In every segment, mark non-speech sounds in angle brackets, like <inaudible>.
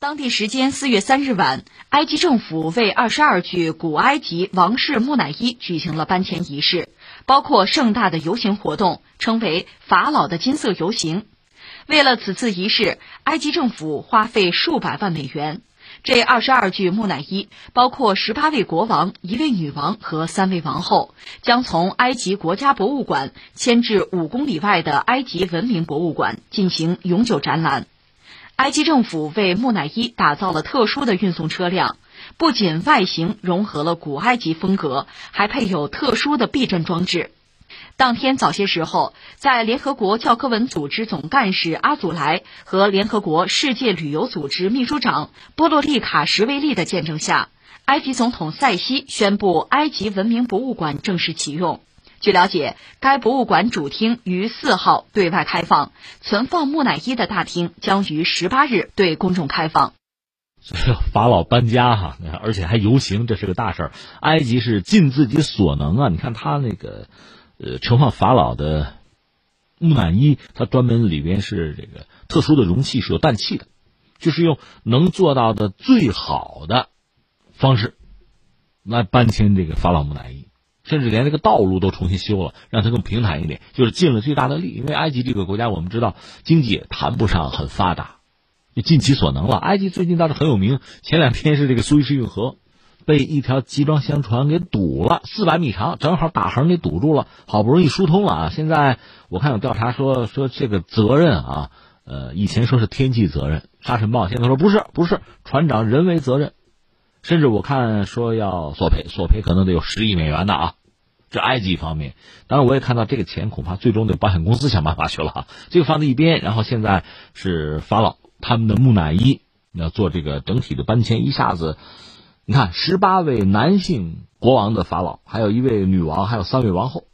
当地时间四月三日晚，埃及政府为二十二具古埃及王室木乃伊举行了搬迁仪式，包括盛大的游行活动，称为“法老的金色游行”。为了此次仪式，埃及政府花费数百万美元。这二十二具木乃伊包括十八位国王、一位女王和三位王后，将从埃及国家博物馆迁至五公里外的埃及文明博物馆进行永久展览。埃及政府为木乃伊打造了特殊的运送车辆，不仅外形融合了古埃及风格，还配有特殊的避震装置。当天早些时候，在联合国教科文组织总干事阿祖莱和联合国世界旅游组织秘书长波洛利卡什维利的见证下，埃及总统塞西宣布埃及文明博物馆正式启用。据了解，该博物馆主厅于四号对外开放，存放木乃伊的大厅将于十八日对公众开放。<laughs> 法老搬家哈，而且还游行，这是个大事儿。埃及是尽自己所能啊！你看他那个，呃，盛放法老的木乃伊，它专门里边是这个特殊的容器，是有氮气的，就是用能做到的最好的方式来搬迁这个法老木乃伊。甚至连这个道路都重新修了，让它更平坦一点，就是尽了最大的力。因为埃及这个国家，我们知道经济也谈不上很发达，就尽其所能了。埃及最近倒是很有名，前两天是这个苏伊士运河被一条集装箱船给堵了，四百米长，正好打横给堵住了，好不容易疏通了啊！现在我看有调查说说这个责任啊，呃，以前说是天气责任，沙尘暴，现在说不是，不是船长人为责任，甚至我看说要索赔，索赔可能得有十亿美元的啊。这埃及方面，当然我也看到这个钱恐怕最终得保险公司想办法去了。这个放在一边，然后现在是法老他们的木乃伊要做这个整体的搬迁，一下子，你看十八位男性国王的法老，还有一位女王，还有三位王后，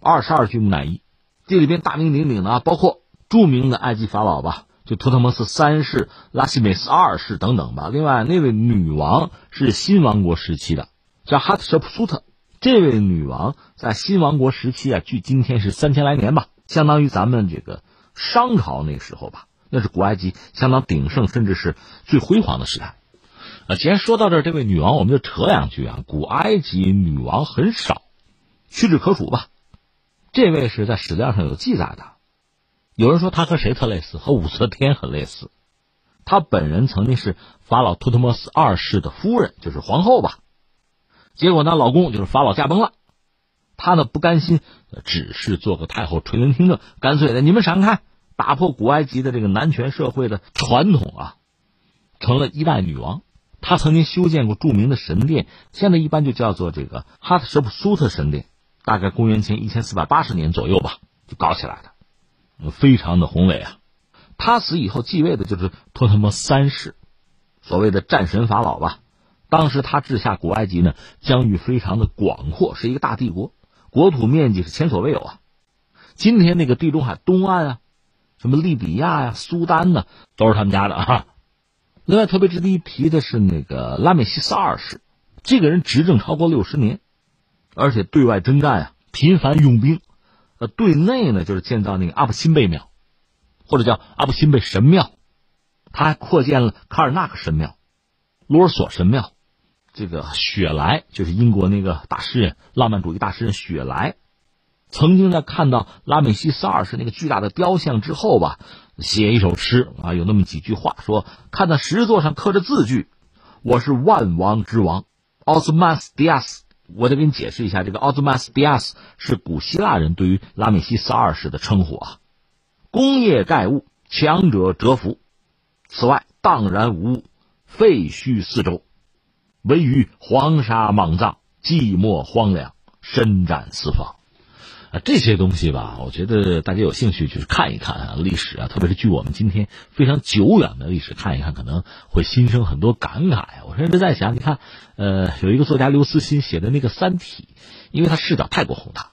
二十二具木乃伊，这里边大名鼎鼎的包括著名的埃及法老吧，就图特摩斯三世、拉西美斯二世等等吧。另外那位女王是新王国时期的，叫哈特舍普苏特。这位女王在新王国时期啊，距今天是三千来年吧，相当于咱们这个商朝那时候吧，那是古埃及相当鼎盛，甚至是最辉煌的时代。啊，既然说到这，这位女王我们就扯两句啊。古埃及女王很少，屈指可数吧。这位是在史料上有记载的，有人说她和谁特类似？和武则天很类似。她本人曾经是法老图特摩斯二世的夫人，就是皇后吧。结果呢，老公就是法老驾崩了，她呢不甘心，只是做个太后垂帘听政，干脆的你们闪开，打破古埃及的这个男权社会的传统啊，成了一代女王。她曾经修建过著名的神殿，现在一般就叫做这个哈特舍普苏特神殿，大概公元前一千四百八十年左右吧，就搞起来的，非常的宏伟啊。他死以后继位的就是托特摩三世，所谓的战神法老吧。当时他治下古埃及呢，疆域非常的广阔，是一个大帝国，国土面积是前所未有啊。今天那个地中海东岸啊，什么利比亚呀、苏丹呢，都是他们家的啊。另外特别值得一提的是那个拉美西斯二世，这个人执政超过六十年，而且对外征战啊，频繁用兵，呃，对内呢就是建造那个阿布辛贝庙，或者叫阿布辛贝神庙，他还扩建了卡尔纳克神庙、罗尔索神庙。这个雪莱就是英国那个大诗人，浪漫主义大诗人雪莱，曾经在看到拉美西斯二世那个巨大的雕像之后吧，写一首诗啊，有那么几句话说：看到石座上刻着字句，我是万王之王，奥斯曼斯迪亚斯。我得给你解释一下，这个奥斯曼斯迪亚斯是古希腊人对于拉美西斯二世的称呼啊。功业盖物，强者折服。此外，荡然无物，废墟四周。唯余黄沙莽葬，寂寞荒凉，伸展四方，啊，这些东西吧，我觉得大家有兴趣去看一看啊，历史啊，特别是距我们今天非常久远的历史看一看，可能会心生很多感慨。我甚至在想，你看，呃，有一个作家刘慈欣写的那个《三体》，因为他视角太过宏大，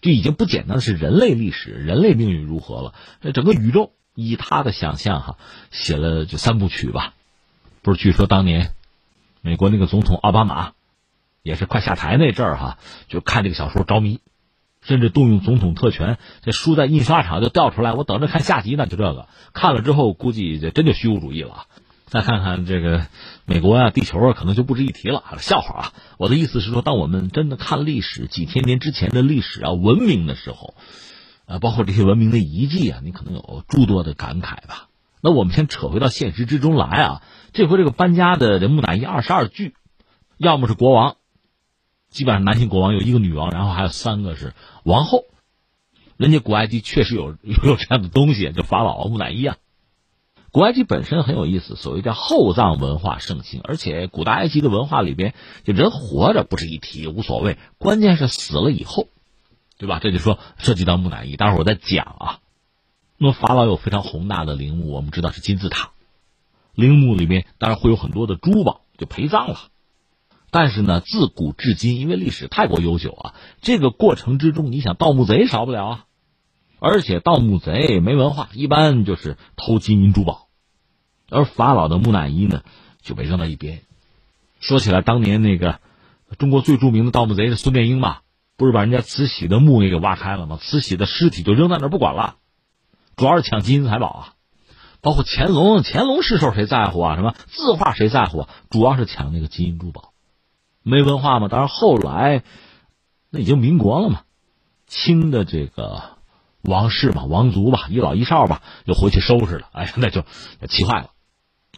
就已经不简单的是人类历史、人类命运如何了，整个宇宙以他的想象哈，写了就三部曲吧，不是？据说当年。美国那个总统奥巴马，也是快下台那阵儿哈，就看这个小说着迷，甚至动用总统特权，这书在印刷厂就调出来，我等着看下集呢。就这个看了之后，估计这真就虚无主义了。再看看这个美国啊，地球啊，可能就不值一提了。笑话啊！我的意思是说，当我们真的看历史，几千年之前的历史啊，文明的时候，呃，包括这些文明的遗迹啊，你可能有诸多的感慨吧。那我们先扯回到现实之中来啊，这回这个搬家的这木乃伊二十二具，要么是国王，基本上男性国王有一个女王，然后还有三个是王后。人家古埃及确实有 <laughs> 有这样的东西，就法老木乃伊啊。古埃及本身很有意思，所谓叫厚葬文化盛行，而且古代埃及的文化里边，就人活着不值一提，无所谓，关键是死了以后，对吧？这就说涉及到木乃伊，待会儿我再讲啊。那么法老有非常宏大的陵墓，我们知道是金字塔，陵墓里面当然会有很多的珠宝，就陪葬了。但是呢，自古至今，因为历史太过悠久啊，这个过程之中，你想盗墓贼少不了啊。而且盗墓贼没文化，一般就是偷金银珠宝，而法老的木乃伊呢就被扔到一边。说起来，当年那个中国最著名的盗墓贼是孙殿英吧？不是把人家慈禧的墓也给挖开了吗？慈禧的尸体就扔在那不管了，主要是抢金银财宝啊。包括乾隆，乾隆是时候谁在乎啊？什么字画谁在乎啊？主要是抢那个金银珠宝，没文化嘛。当然后来那已经民国了嘛，清的这个。王室嘛，王族吧，一老一少吧，又回去收拾了。哎呀，那就气坏了。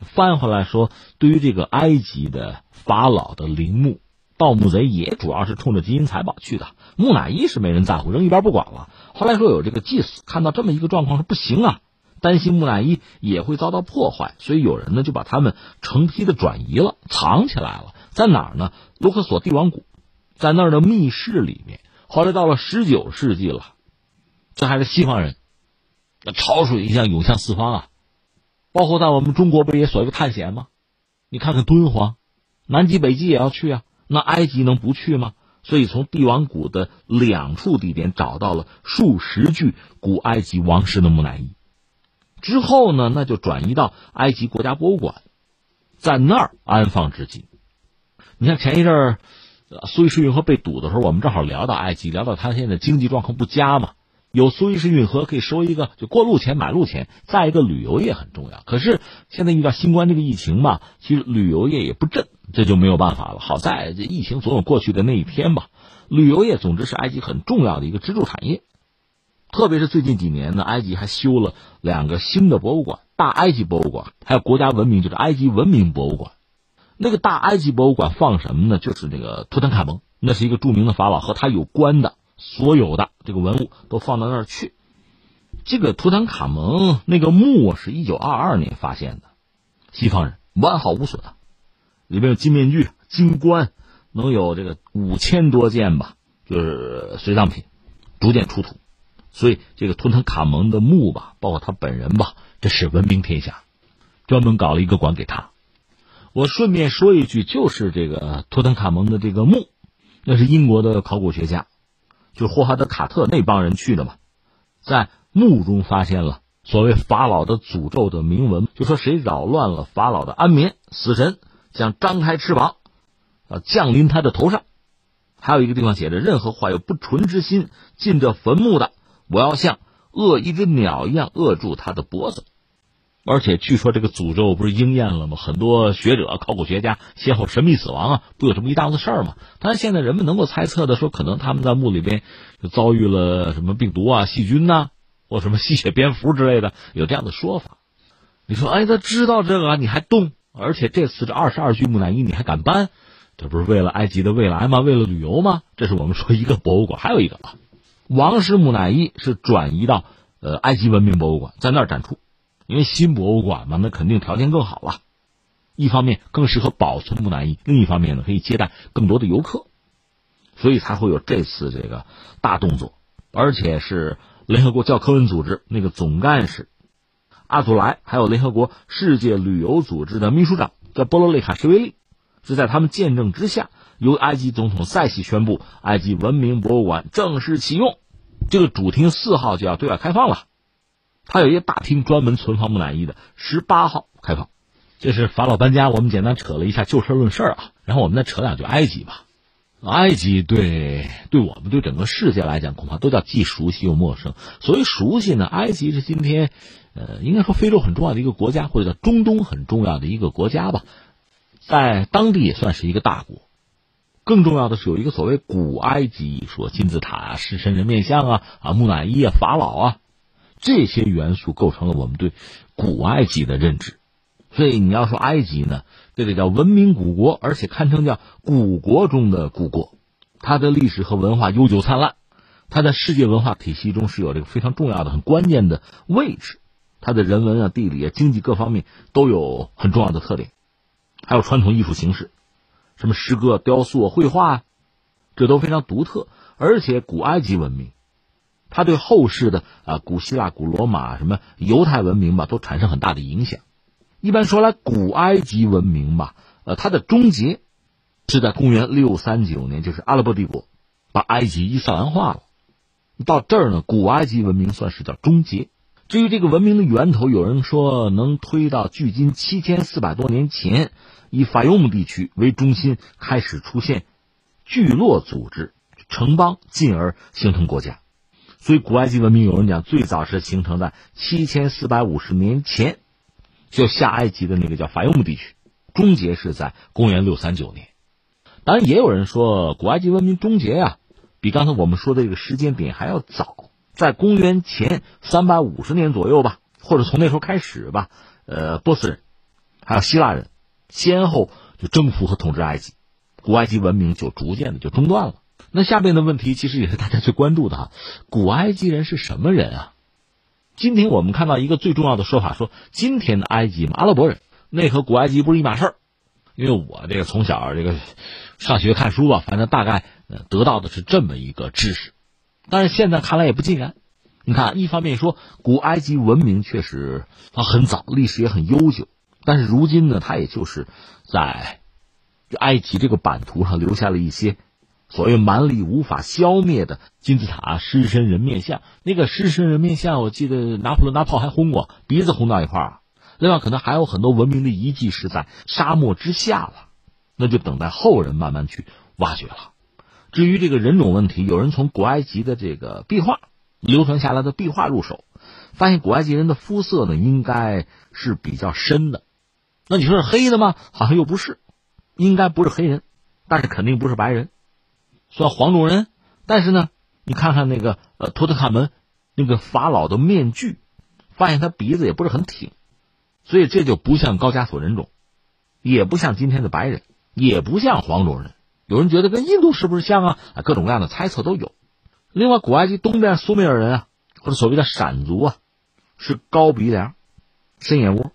翻回来说，对于这个埃及的法老的陵墓，盗墓贼也主要是冲着金银财宝去的。木乃伊是没人在乎，扔一边不管了。后来说有这个祭司看到这么一个状况，说不行啊，担心木乃伊也会遭到破坏，所以有人呢就把他们成批的转移了，藏起来了。在哪儿呢？卢克索帝王谷，在那儿的密室里面。后来到了十九世纪了。这还是西方人，那潮水一样涌向四方啊！包括在我们中国，不也所谓探险吗？你看看敦煌，南极、北极也要去啊。那埃及能不去吗？所以从帝王谷的两处地点找到了数十具古埃及王室的木乃伊，之后呢，那就转移到埃及国家博物馆，在那儿安放至今。你看前一阵儿，苏伊士运河被堵的时候，我们正好聊到埃及，聊到他现在经济状况不佳嘛。有苏伊士运河可以收一个，就过路钱、买路钱。再一个，旅游业很重要。可是现在遇到新冠这个疫情嘛，其实旅游业也不振，这就没有办法了。好在这疫情总有过去的那一天吧。旅游业总之是埃及很重要的一个支柱产业。特别是最近几年呢，埃及还修了两个新的博物馆：大埃及博物馆，还有国家文明就是埃及文明博物馆。那个大埃及博物馆放什么呢？就是这个图坦卡蒙，那是一个著名的法老和他有关的。所有的这个文物都放到那儿去。这个图坦卡蒙那个墓是一九二二年发现的，西方人完好无损，里面有金面具、金冠，能有这个五千多件吧，就是随葬品，逐渐出土。所以这个图坦卡蒙的墓吧，包括他本人吧，这是闻名天下，专门搞了一个馆给他。我顺便说一句，就是这个图坦卡蒙的这个墓，那是英国的考古学家。就是霍华德·卡特那帮人去的嘛，在墓中发现了所谓法老的诅咒的铭文，就说谁扰乱了法老的安眠，死神将张开翅膀，啊降临他的头上。还有一个地方写着：任何怀有不纯之心进这坟墓的，我要像扼一只鸟一样扼住他的脖子。而且据说这个诅咒不是应验了吗？很多学者、考古学家先后神秘死亡啊，不有这么一档子事儿吗？但是现在人们能够猜测的说，可能他们在墓里边就遭遇了什么病毒啊、细菌呐，或什么吸血蝙蝠之类的，有这样的说法。你说，哎，他知道这个，啊你还动？而且这次这二十二具木乃伊你还敢搬？这不是为了埃及的未来吗？为了旅游吗？这是我们说一个博物馆，还有一个啊，王室木乃伊是转移到呃埃及文明博物馆，在那儿展出。因为新博物馆嘛，那肯定条件更好了。一方面更适合保存木乃伊，另一方面呢，可以接待更多的游客，所以才会有这次这个大动作。而且是联合国教科文组织那个总干事阿祖莱，还有联合国世界旅游组织的秘书长叫波罗雷卡什维利，是在他们见证之下，由埃及总统塞西宣布，埃及文明博物馆正式启用。这个主厅四号就要对外开放了。它有一个大厅专门存放木乃伊的，十八号开放。这是法老搬家，我们简单扯了一下就事论事啊。然后我们再扯两句埃及吧。埃及对对我们对整个世界来讲，恐怕都叫既熟悉又陌生。所谓熟悉呢，埃及是今天，呃，应该说非洲很重要的一个国家，或者叫中东很重要的一个国家吧，在当地也算是一个大国。更重要的是，有一个所谓古埃及，说金字塔啊、狮身人面像啊、啊木乃伊啊、法老啊，这些元素构成了我们对古埃及的认知。所以你要说埃及呢？这个叫文明古国，而且堪称叫古国中的古国，它的历史和文化悠久灿烂，它在世界文化体系中是有这个非常重要的、很关键的位置，它的人文啊、地理啊、经济各方面都有很重要的特点，还有传统艺术形式，什么诗歌、雕塑、绘画，这都非常独特。而且古埃及文明，它对后世的啊古希腊、古罗马、什么犹太文明吧，都产生很大的影响。一般说来，古埃及文明吧，呃，它的终结是在公元六三九年，就是阿拉伯帝国把埃及伊斯兰化了。到这儿呢，古埃及文明算是叫终结。至于这个文明的源头，有人说能推到距今七千四百多年前，以法尤姆地区为中心开始出现聚落组织、城邦，进而形成国家。所以，古埃及文明有人讲，最早是形成在七千四百五十年前。就下埃及的那个叫法尤姆地区，终结是在公元六三九年。当然，也有人说古埃及文明终结呀，比刚才我们说的这个时间点还要早，在公元前三百五十年左右吧，或者从那时候开始吧。呃，波斯人还有希腊人先后就征服和统治埃及，古埃及文明就逐渐的就中断了。那下面的问题其实也是大家最关注的哈，古埃及人是什么人啊？今天我们看到一个最重要的说法，说今天的埃及嘛，阿拉伯人那和古埃及不是一码事儿。因为我这个从小这个上学看书吧，反正大概得到的是这么一个知识，但是现在看来也不尽然。你看，一方面说古埃及文明确实它很早，历史也很悠久，但是如今呢，它也就是在埃及这个版图上留下了一些。所谓蛮力无法消灭的金字塔狮身人面像，那个狮身人面像，我记得拿破仑拿炮还轰过，鼻子轰到一块儿。另外，可能还有很多文明的遗迹是在沙漠之下了，那就等待后人慢慢去挖掘了。至于这个人种问题，有人从古埃及的这个壁画流传下来的壁画入手，发现古埃及人的肤色呢应该是比较深的。那你说是黑的吗？好像又不是，应该不是黑人，但是肯定不是白人。算黄种人，但是呢，你看看那个呃，图特卡门那个法老的面具，发现他鼻子也不是很挺，所以这就不像高加索人种，也不像今天的白人，也不像黄种人。有人觉得跟印度是不是像啊？各种各样的猜测都有。另外，古埃及东边苏美尔人啊，或者所谓的闪族啊，是高鼻梁、深眼窝；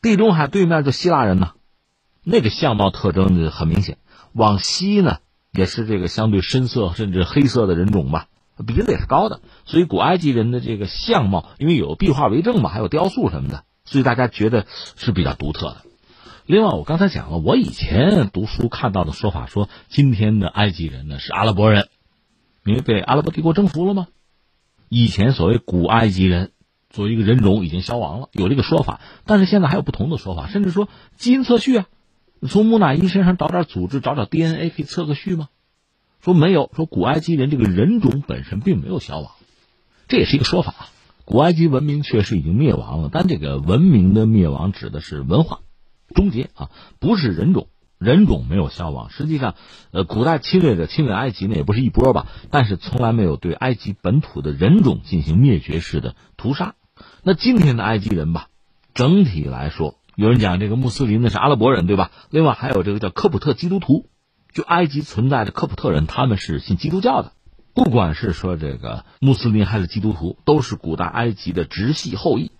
地中海对面的希腊人呢，那个相貌特征就很明显。往西呢？也是这个相对深色甚至黑色的人种吧，鼻子也是高的，所以古埃及人的这个相貌，因为有壁画为证嘛，还有雕塑什么的，所以大家觉得是比较独特的。另外，我刚才讲了，我以前读书看到的说法，说今天的埃及人呢是阿拉伯人，因为被阿拉伯帝国征服了吗？以前所谓古埃及人作为一个人种已经消亡了，有这个说法，但是现在还有不同的说法，甚至说基因测序啊。从木乃伊身上找点组织，找找 DNA 可以测个序吗？说没有，说古埃及人这个人种本身并没有消亡，这也是一个说法。古埃及文明确实已经灭亡了，但这个文明的灭亡指的是文化终结啊，不是人种，人种没有消亡。实际上，呃，古代侵略者侵略埃及呢也不是一波吧，但是从来没有对埃及本土的人种进行灭绝式的屠杀。那今天的埃及人吧，整体来说。有人讲这个穆斯林呢是阿拉伯人，对吧？另外还有这个叫科普特基督徒，就埃及存在的科普特人，他们是信基督教的。不管是说这个穆斯林还是基督徒，都是古代埃及的直系后裔。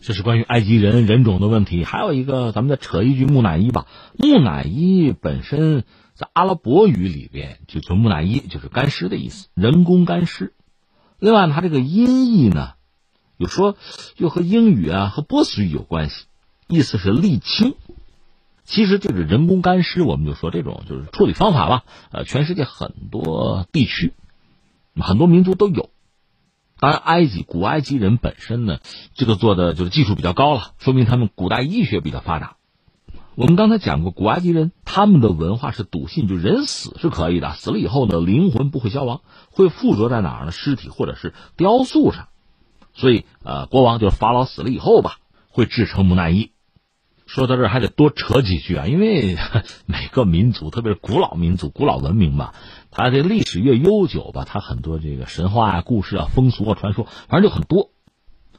这是关于埃及人人种的问题。还有一个，咱们再扯一句木乃伊吧。木乃伊本身在阿拉伯语里边，就就木乃伊就是干尸的意思，人工干尸。另外，它这个音译呢，有说又和英语啊和波斯语有关系。意思是沥青，其实这个人工干尸，我们就说这种就是处理方法吧。呃，全世界很多地区、很多民族都有。当然，埃及古埃及人本身呢，这个做的就是技术比较高了，说明他们古代医学比较发达。我们刚才讲过，古埃及人他。他们的文化是笃信，就人死是可以的，死了以后呢，灵魂不会消亡，会附着在哪儿呢？尸体或者是雕塑上。所以，呃，国王就是法老死了以后吧，会制成木乃伊。说到这儿还得多扯几句啊，因为 <laughs> 每个民族，特别是古老民族、古老文明吧，它这历史越悠久吧，它很多这个神话啊、故事啊、风俗啊、传说，反正就很多。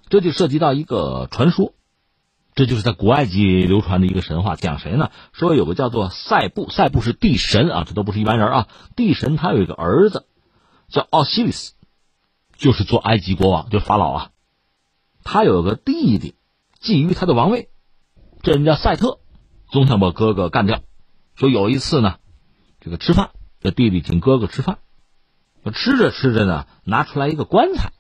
这就涉及到一个传说，这就是在古埃及流传的一个神话，讲谁呢？说有个叫做塞布，塞布是地神啊，这都不是一般人啊。地神他有一个儿子叫奥西里斯，就是做埃及国王，就是法老啊。他有个弟弟觊觎他的王位，这人叫赛特，总想把哥哥干掉。说有一次呢，这个吃饭，这弟弟请哥哥吃饭，吃着吃着呢，拿出来一个棺材。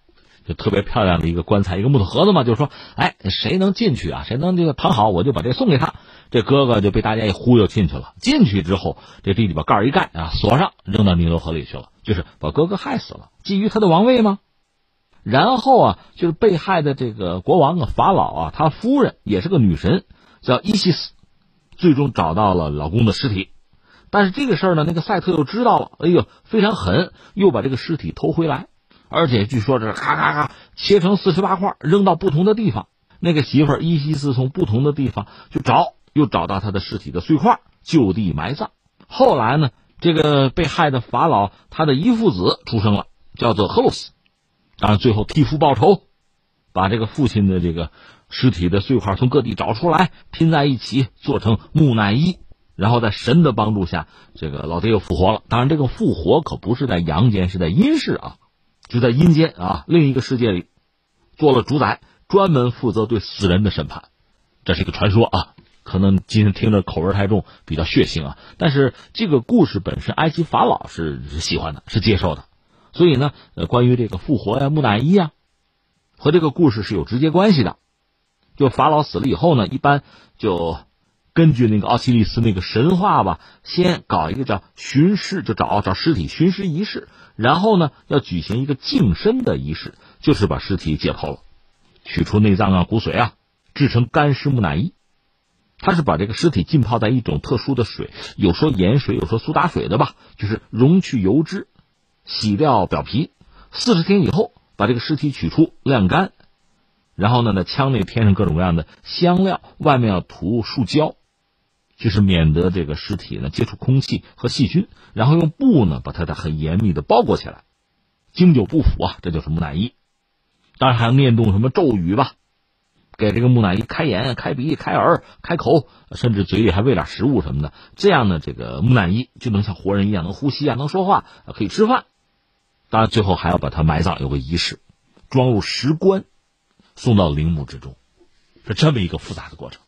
就特别漂亮的一个棺材，一个木头盒子嘛，就说，哎，谁能进去啊？谁能这个躺好，我就把这送给他。这哥哥就被大家一忽悠进去了。进去之后，这弟弟把盖儿一盖啊，锁上，扔到尼罗河里去了，就是把哥哥害死了，觊觎他的王位吗？然后啊，就是被害的这个国王啊，法老啊，他夫人也是个女神，叫伊西斯，最终找到了老公的尸体。但是这个事儿呢，那个赛特又知道了，哎呦，非常狠，又把这个尸体偷回来。而且据说这咔咔咔切成四十八块，扔到不同的地方。那个媳妇儿伊西斯从不同的地方去找，又找到他的尸体的碎块，就地埋葬。后来呢，这个被害的法老他的一父子出生了，叫做赫鲁斯。当然，最后替父报仇，把这个父亲的这个尸体的碎块从各地找出来，拼在一起做成木乃伊。然后在神的帮助下，这个老爹又复活了。当然，这个复活可不是在阳间，是在阴世啊。就在阴间啊，另一个世界里，做了主宰，专门负责对死人的审判。这是一个传说啊，可能今天听着口味太重，比较血腥啊。但是这个故事本身，埃及法老是喜欢的，是接受的。所以呢，呃，关于这个复活呀、木乃伊啊，和这个故事是有直接关系的。就法老死了以后呢，一般就。根据那个奥西里斯那个神话吧，先搞一个叫寻尸，就找找尸体寻尸仪式，然后呢要举行一个净身的仪式，就是把尸体解剖了，取出内脏啊、骨髓啊，制成干尸木乃伊。他是把这个尸体浸泡在一种特殊的水，有说盐水，有说苏打水的吧，就是溶去油脂，洗掉表皮，四十天以后把这个尸体取出晾干，然后呢在枪内添上各种各样的香料，外面要涂树胶。就是免得这个尸体呢接触空气和细菌，然后用布呢把它的很严密的包裹起来，经久不腐啊，这就是木乃伊。当然还要念动什么咒语吧，给这个木乃伊开眼、开鼻、开耳、开口，甚至嘴里还喂点食物什么的，这样呢这个木乃伊就能像活人一样能呼吸啊，能说话，可以吃饭。当然最后还要把它埋葬，有个仪式，装入石棺，送到陵墓之中，是这么一个复杂的过程。